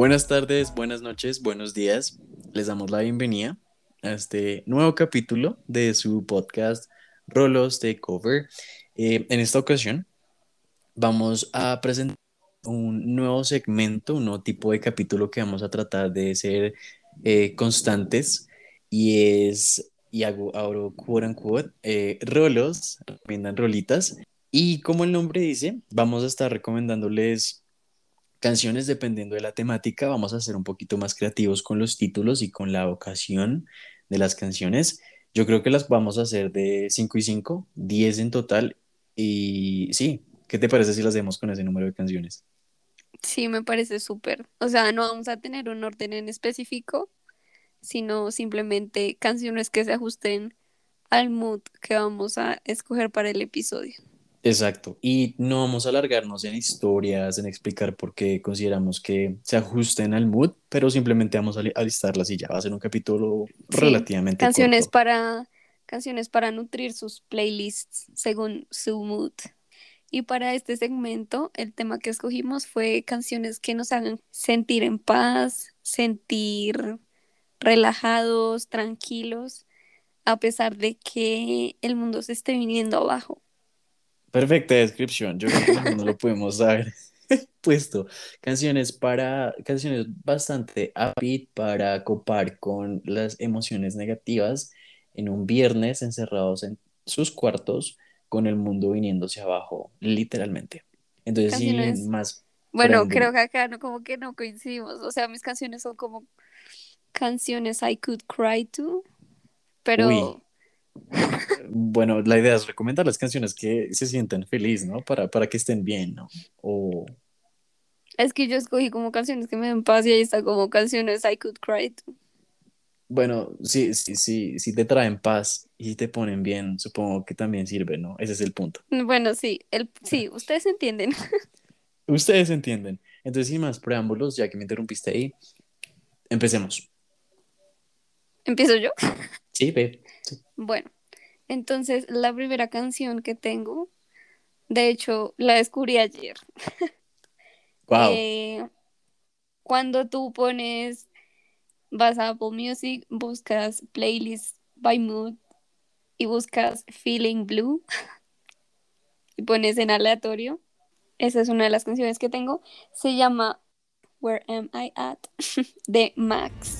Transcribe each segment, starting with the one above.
Buenas tardes, buenas noches, buenos días. Les damos la bienvenida a este nuevo capítulo de su podcast Rolos de Cover. Eh, en esta ocasión vamos a presentar un nuevo segmento, un nuevo tipo de capítulo que vamos a tratar de ser eh, constantes y es, y hago, abro quote unquote, eh, rolos, recomiendan rolitas y como el nombre dice, vamos a estar recomendándoles canciones dependiendo de la temática, vamos a ser un poquito más creativos con los títulos y con la ocasión de las canciones. Yo creo que las vamos a hacer de 5 y 5, 10 en total. Y sí, ¿qué te parece si las hacemos con ese número de canciones? Sí, me parece súper. O sea, no vamos a tener un orden en específico, sino simplemente canciones que se ajusten al mood que vamos a escoger para el episodio. Exacto. Y no vamos a alargarnos en historias, en explicar por qué consideramos que se ajusten al mood, pero simplemente vamos a, listarlas y ya va a ser un capítulo relativamente canciones para canciones para nutrir sus playlists según su mood. Y para este segmento, el tema que escogimos fue canciones que nos hagan sentir en paz, sentir relajados, tranquilos, a pesar de que el mundo se esté viniendo abajo. Perfecta descripción. Yo creo que no lo podemos haber puesto. Canciones para, canciones bastante upbeat para copar con las emociones negativas en un viernes encerrados en sus cuartos con el mundo viniéndose abajo, literalmente. Entonces, sí, más. Bueno, creo que acá no, como que no coincidimos. O sea, mis canciones son como canciones I could cry to, pero. Bueno, la idea es recomendar las canciones que se sienten feliz, ¿no? Para, para que estén bien, ¿no? O... Es que yo escogí como canciones que me den paz y ahí está como canciones I could cry to. Bueno, sí, sí, sí, si te traen paz y te ponen bien, supongo que también sirve, ¿no? Ese es el punto. Bueno, sí, el, sí, ustedes entienden. ustedes entienden. Entonces, sin más preámbulos, ya que me interrumpiste ahí, empecemos. ¿Empiezo yo? Sí, ve. Bueno, entonces la primera canción que tengo, de hecho, la descubrí ayer. Wow. Eh, cuando tú pones vas a Apple Music, buscas playlist by mood y buscas Feeling Blue y pones en aleatorio. Esa es una de las canciones que tengo. Se llama Where Am I At de Max.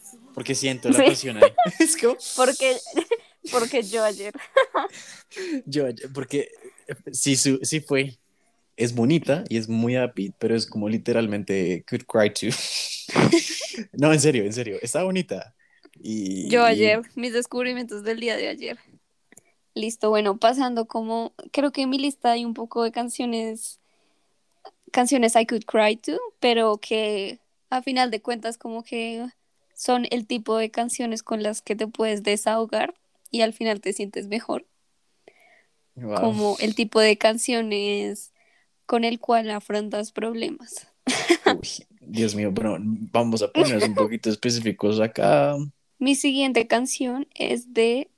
Porque siento la pasión ahí. porque, porque yo ayer. yo ayer, porque sí, sí fue. Es bonita y es muy happy, pero es como literalmente Could Cry To. no, en serio, en serio. Está bonita. Y, yo ayer, mis descubrimientos del día de ayer. Listo, bueno, pasando como, creo que en mi lista hay un poco de canciones, canciones I could cry to, pero que a final de cuentas como que son el tipo de canciones con las que te puedes desahogar y al final te sientes mejor. Como el tipo de canciones con el cual afrontas problemas. Dios mío, bueno, vamos a ponernos un poquito específicos acá. Mi siguiente canción es de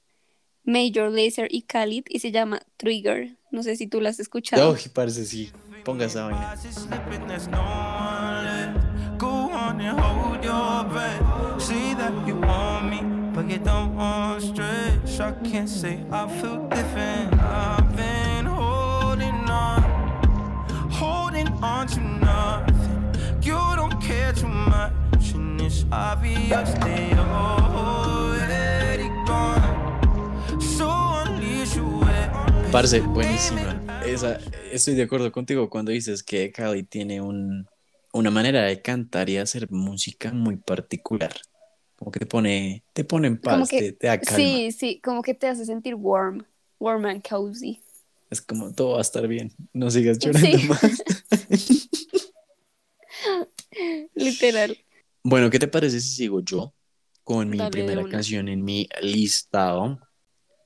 Major Lazer y Khalid y se llama Trigger. No sé si tú la has escuchado. Oh, parece sí. Ponga esa vaina. That you want me, but you don't want stretch. I can't say I feel different. I've been holding on, holding on to nothing. You don't care too much, and it's obvious that you're already gone. So unleash your Parce, buenísima. Esa, estoy de acuerdo contigo cuando dices que Cali tiene un una manera de cantar y hacer música muy particular. Como que te pone, te pone en paz, que, te, te da calma. sí, sí, como que te hace sentir warm, warm and cozy. Es como todo va a estar bien, no sigas llorando Sí. más. Literal. Bueno, ¿qué te parece si sigo yo con mi Dale, primera canción en mi listado?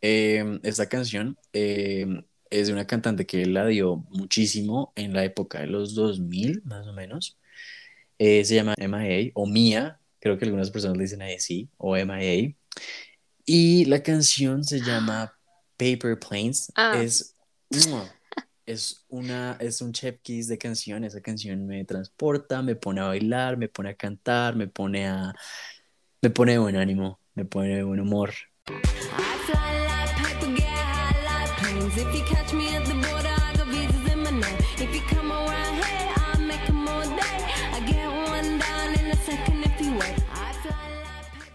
Eh, esta canción eh, es de una cantante que la dio muchísimo en la época de los 2000, más o menos. Eh, se llama MIA o Mia, creo que algunas personas le dicen así, o MIA. Y la canción se llama Paper Planes. Ah. Es, es, una, es un chef kiss de canción. Esa canción me transporta, me pone a bailar, me pone a cantar, me pone a... Me pone de buen ánimo, me pone de buen humor. If you catch me at the border, I got visas in my name. If you come around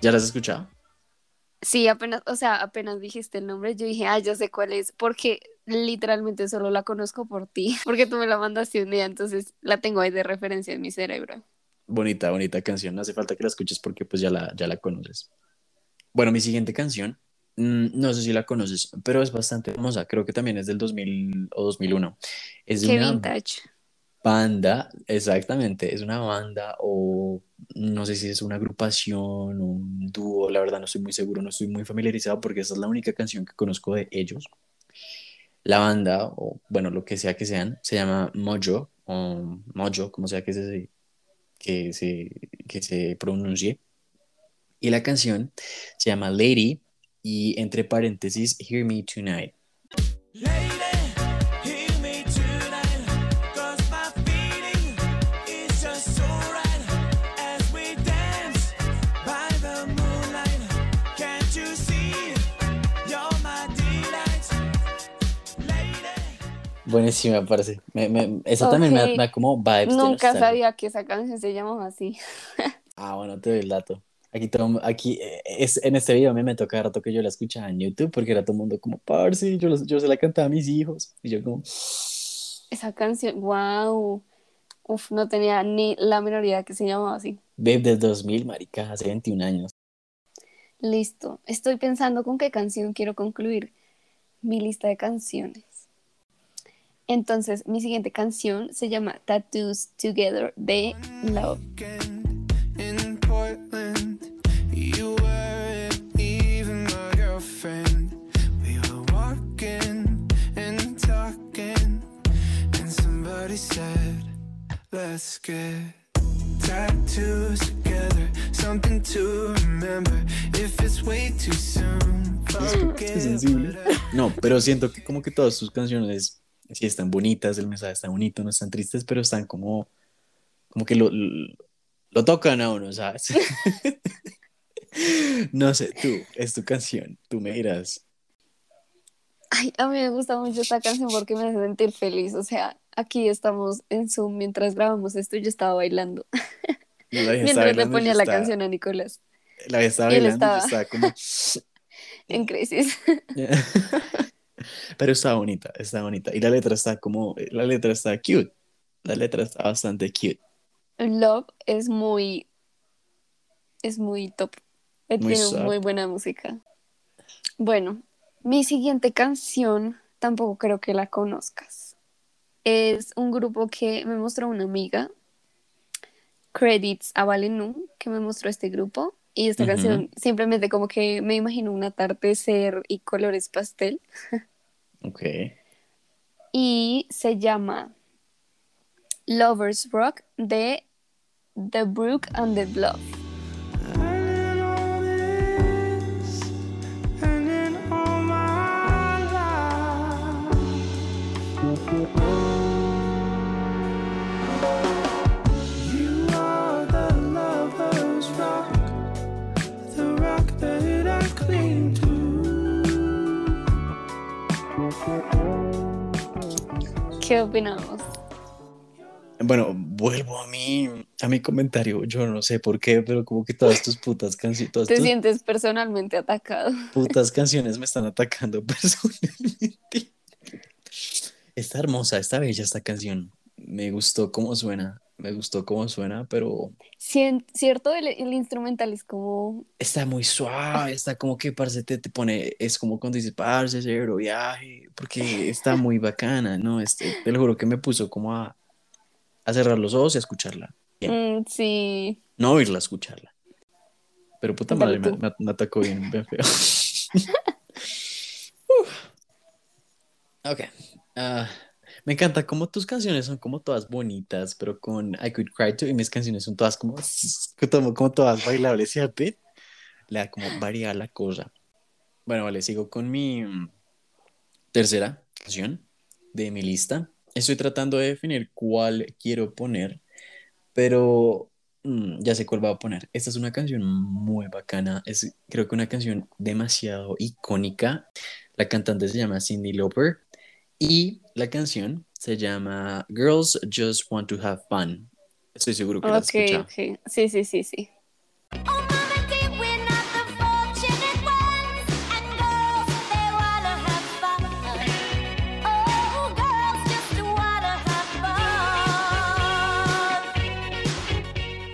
¿Ya las has escuchado? Sí, apenas, o sea, apenas dijiste el nombre, yo dije, ah, ya sé cuál es, porque literalmente solo la conozco por ti, porque tú me la mandaste un día, entonces la tengo ahí de referencia en mi cerebro. Bonita, bonita canción. No hace falta que la escuches porque pues ya la, ya la conoces. Bueno, mi siguiente canción, mm, no sé si la conoces, pero es bastante famosa. Creo que también es del 2000 o 2001. Es Qué una vintage. Banda, exactamente, es una banda o no sé si es una agrupación o un dúo, la verdad no estoy muy seguro, no estoy muy familiarizado porque esa es la única canción que conozco de ellos. La banda, o bueno, lo que sea que sean, se llama Mojo, o Mojo, como sea que se, que se, que se pronuncie. Y la canción se llama Lady y entre paréntesis, Hear Me Tonight. Buenísima, parece. Me, me- esa también me da, como vibes. Nunca sabía que esa canción se llamaba así. Ah, bueno, te doy el dato. Aquí, todo, aquí eh, es, en este video a mí me toca rato que yo la escuchaba en YouTube porque era todo el mundo como, parce, yo, los- yo se la cantaba a mis hijos. Y yo como, Esa canción, wow. Uf, no tenía ni la menor idea que se llamaba así. Babe del 2000, marica, hace 21 años. Listo. Estoy pensando con qué canción quiero concluir mi lista de canciones. Entonces, mi siguiente canción se llama Tattoos Together de Love. Weekend in Portland, you weren't even my girlfriend. We were walking and talking, and somebody said, Let's get tattoos together, something to remember. If it's way too soon, whatever. No, pero siento que como que todas sus canciones sí están bonitas, el mensaje está bonito, no están tristes, pero están como, como que lo, lo, lo tocan a uno, ¿sabes? No sé, tú, es tu canción, tú me dirás. Ay, a mí me gusta mucho esta canción porque me hace sentir feliz. O sea, aquí estamos en Zoom mientras grabamos esto y yo estaba bailando. Mientras le bailando, ponía la estaba- canción a Nicolás La estaba Y él bailando, yo estaba- estaba como... en crisis. Pero está bonita, está bonita. Y la letra está como, la letra está cute. La letra está bastante cute. Love es muy, es muy top. Muy tiene sad. muy buena música. Bueno, mi siguiente canción tampoco creo que la conozcas. Es un grupo que me mostró una amiga, Credits a Valenu, que me mostró este grupo. Y esta Ujú. canción simplemente como que me imagino un atardecer y colores pastel. Ok. Y se llama Lovers Rock de The Brook and the Bluff. ¿Qué opinamos? Bueno, vuelvo a mi, a mi comentario. Yo no sé por qué, pero como que todas tus putas canciones, ¿Te tus sientes personalmente atacado? putas canciones me están atacando personalmente. Está hermosa, está bella esta canción. Me gustó cómo suena. Me gustó cómo suena, pero Cien- ¿Cierto? El, el instrumental es como... está muy suave, está como que, parce, te, te pone, es como cuando dices, parce, cero viaje, porque está muy bacana, ¿no? Este, te lo juro que me puso como a, a cerrar los ojos y a escucharla. Mm, sí. No oírla, escucharla. Pero puta madre, me, tú. me- me atacó bien, bien feo. Ok. ah, me encanta como tus canciones son como todas bonitas, pero con I Could Cry Too y mis canciones son todas como, como, como todas bailables, ¿cierto? Le da como variedad a la cosa. Bueno, vale, sigo con mi mm, tercera canción de mi lista. Estoy tratando de definir cuál quiero poner, pero mm, ya sé cuál voy a poner. Esta es una canción muy bacana, es creo que una canción demasiado icónica. La cantante se llama Cyndi Lauper y la canción se llama Girls Just Want to Have Fun. Estoy seguro que la has escuchado. ok. Sí, sí, sí, sí.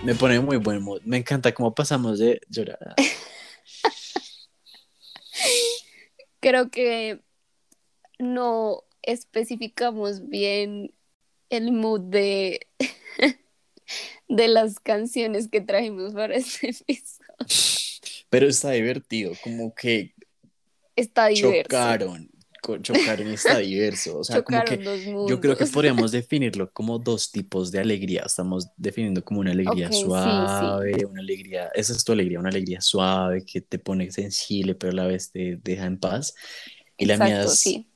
Me pone muy buen mood. Me encanta cómo pasamos de llorar Creo que no especificamos bien el mood de, de las canciones que trajimos para este episodio. Pero está divertido, como que Está diverso. chocaron, chocaron y está diverso. O sea, como que yo creo que podríamos definirlo como dos tipos de alegría. Estamos definiendo como una alegría Ok, sí, sí. suave, una alegría, esa es tu alegría, una alegría suave que te pone sensible, pero a la vez te deja en paz. Y la mía Exacto, es sí.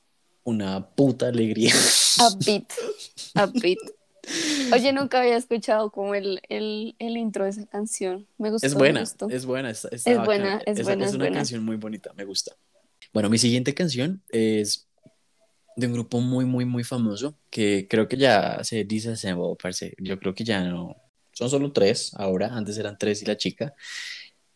Una puta alegría. Upbeat. Upbeat. Oye, nunca había escuchado como el, el, el intro de esa canción. Me gustó. Es me buena, gustó. es buena, está, está Es buena, es Esa- buena, es es una buena. canción muy bonita, me gusta. Bueno, mi siguiente canción es de un grupo muy, muy, muy famoso que creo que ya se disassembló, parce. Yo creo que ya no. Son solo tres ahora, antes eran tres y la chica.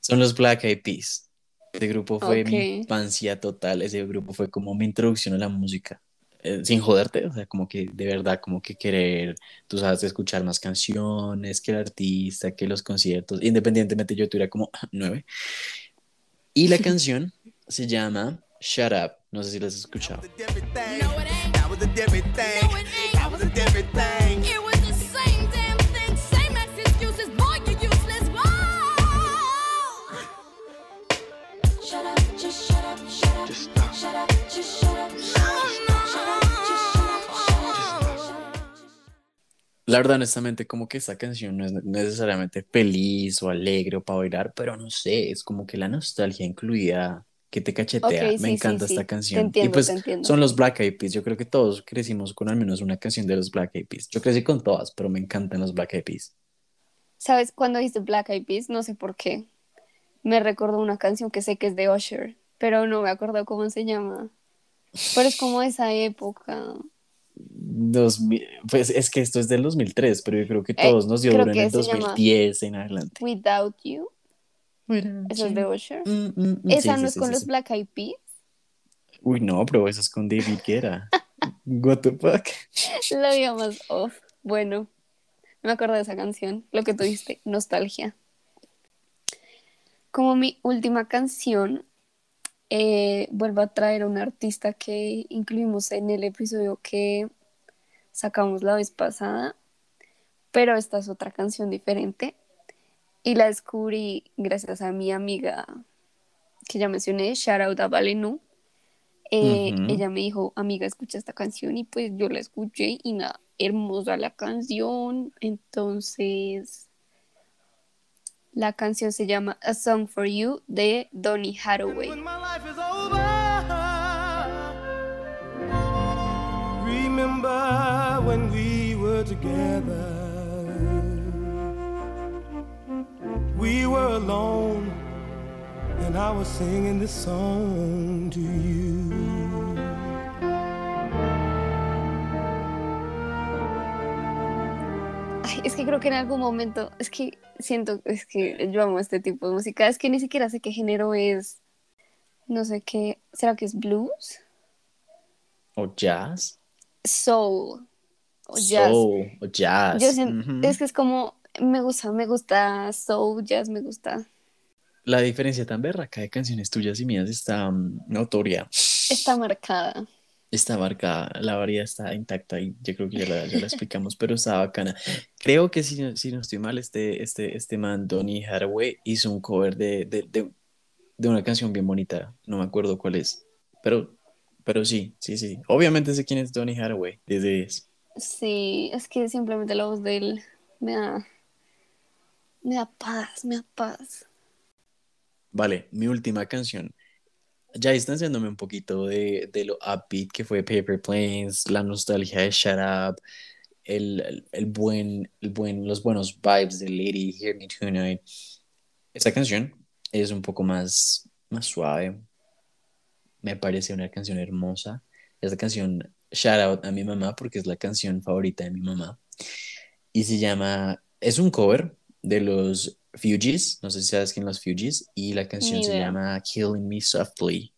Son los Black Eyed Peas. Este grupo fue mi Ok. infancia total. Ese grupo fue como mi introducción a la música. Eh, sin joderte, o sea, como que de verdad, como que querer, tú sabes, escuchar más canciones, que el artista, que los conciertos, independientemente yo tuviera como nueve. Y la canción se llama Shut Up, no sé si la has escuchado. different thing. No, La verdad, honestamente, como que esta canción no es necesariamente feliz o alegre o para bailar, pero no sé, es como que la nostalgia incluida que te cachetea. Me sí, encanta sí. esta canción. y entiendo, pues te entiendo. son los Black Eyed Peas. Yo creo que todos crecimos con al menos una canción de los Black Eyed Peas. Yo crecí con todas, pero me encantan los Black Eyed Peas. ¿Sabes? Cuando dice Black Eyed Peas, no sé por qué. Me recordó una canción que sé que es de Usher, pero no me acuerdo cómo se llama. Pero es como esa época. 2000 pues es que esto es del 2003, pero yo creo que Eh, todos nos dio en el se llama 2010 en adelante. Without You. Eso es de Usher. Mm, mm, mm, Esa sí, no sí, es sí, con sí, los sí. Black Eyed Peas. Uy, no, pero esa es con David Guetta. What the fuck? Lo más off. Bueno, me acuerdo de esa canción. Lo que tú dijiste, nostalgia. Como mi última canción, eh, vuelvo a traer a un artista que incluimos en el episodio que sacamos la vez pasada, pero esta es otra canción diferente y la descubrí gracias a mi amiga que ya mencioné, shout out a Valenu. Eh. Ella me dijo, amiga, escucha esta canción y pues yo la escuché y nada, hermosa la canción. Entonces, la canción se llama A Song for You de Donny Hathaway. Remember when we were together. We were alone, and I was singing this song to you. Ay, es que creo que en algún momento, es que siento, es que yo amo este tipo de música, es que ni siquiera sé qué género es, no sé qué, ¿será que es blues? ¿O jazz? Soul. o jazz. soul o jazz. Yo siento, Ujú. es que es como, me gusta, me gusta soul, jazz, me gusta. La diferencia tan berraca de canciones tuyas y mías está mm, notoria. Está marcada. Está marcada, la variedad está intacta y yo creo que ya la, ya la explicamos, pero está bacana. Creo que si, no- si no estoy mal, este, este, este man, Donny Hathaway, hizo un cover de, de, de, de una canción bien bonita, no me acuerdo cuál es, pero, pero sí, sí, sí. Obviamente sé quién es Donny Hathaway, desde es. Sí, es que simplemente la voz de él me da, me da paz, me da paz. Vale, mi última canción. Ya distanciándome un poquito de, de lo upbeat que fue Paper Planes, la nostalgia de Shut Up, el, el, buen, el buen, los buenos vibes de Lady Hear Me Tonight. Esta canción es un poco más, más suave. Me parece una canción hermosa. Esta canción, shout out a mi mamá porque es la canción favorita de mi mamá. Y se llama, es un cover de los Fugees, no sé si sabes quién son los Fugees, y la canción Ni se idea. llama Killing Me Softly.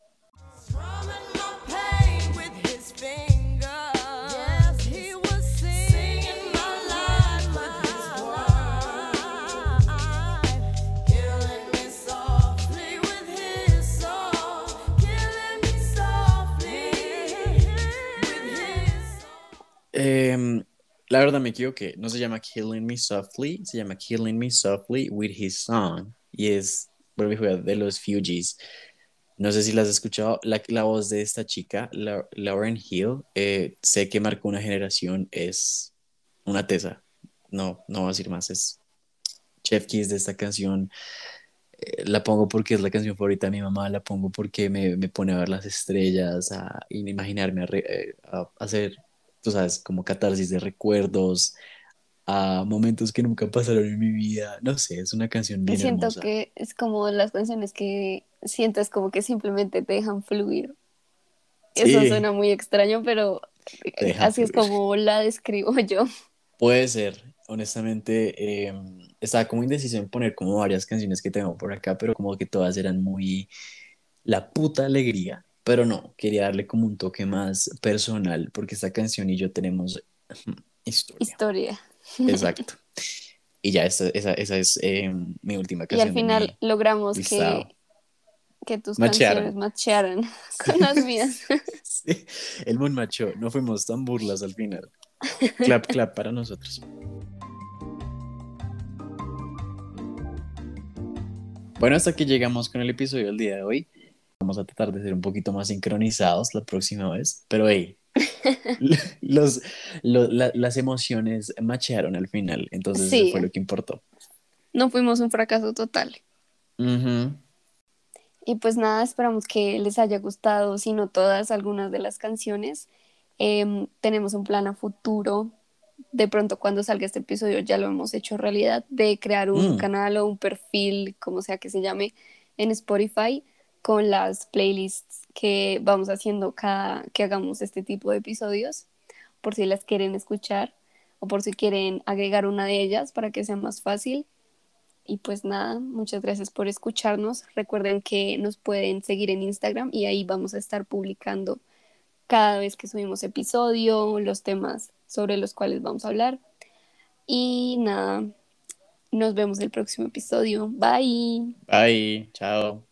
La verdad me equivoqué, no se llama Killing Me Softly, se llama Killing Me Softly with His Song, y es, vuelvo a de los Fugees. No sé si las has escuchado, la, la voz de esta chica, La- Lauren Hill, eh, sé que marcó una generación, es una tesa, no, no voy a decir más, es Chef Kiss de esta canción, eh, la pongo porque es la canción favorita de mi mamá, la pongo porque me, me pone a ver las estrellas, a imaginarme, a, re- eh, a hacer, tú sabes, como catarsis de recuerdos, a momentos que nunca pasaron en mi vida, no sé, es una canción bien siento hermosa. que es como las canciones que sientes como que simplemente te dejan fluir. Eso Sí. suena muy extraño, pero así es fluir. como la describo yo. Puede ser, honestamente, eh, estaba como indeciso en poner como varias canciones que tengo por acá, pero como que todas eran muy la puta alegría, pero no, quería darle como un toque más personal, porque esta canción y yo tenemos historia. Historia. Exacto. Y ya, esa, esa, esa es eh, mi última Y canción. al de final logramos listado. que, que tus Machearan. canciones machearan con las mías. Sí, el Moon Macho, no fuimos tan burlas al final. Clap, clap para nosotros. Bueno, hasta aquí llegamos con el episodio del día de hoy. Vamos a tratar de ser un poquito más sincronizados la próxima vez, pero hey, los, lo- la- las emociones machearon al final, entonces Sí. eso fue lo que importó. No fuimos un fracaso total. Ujú. Y pues nada, esperamos que les haya gustado, si no todas, algunas de las canciones. Em, tenemos un plan a futuro. De pronto, cuando salga este episodio, ya lo hemos hecho realidad, de crear un Mm. canal o un perfil, como sea que se llame, en Spotify con las playlists que vamos haciendo cada que hagamos este tipo de episodios, por si las quieren escuchar o por si quieren agregar una de ellas para que sea más fácil. Y pues nada, muchas gracias por escucharnos. Recuerden que nos pueden seguir en Instagram y ahí vamos a estar publicando cada vez que subimos episodio, los temas sobre los cuales vamos a hablar. Y nada, nos vemos el próximo episodio. Bye. Bye, chao.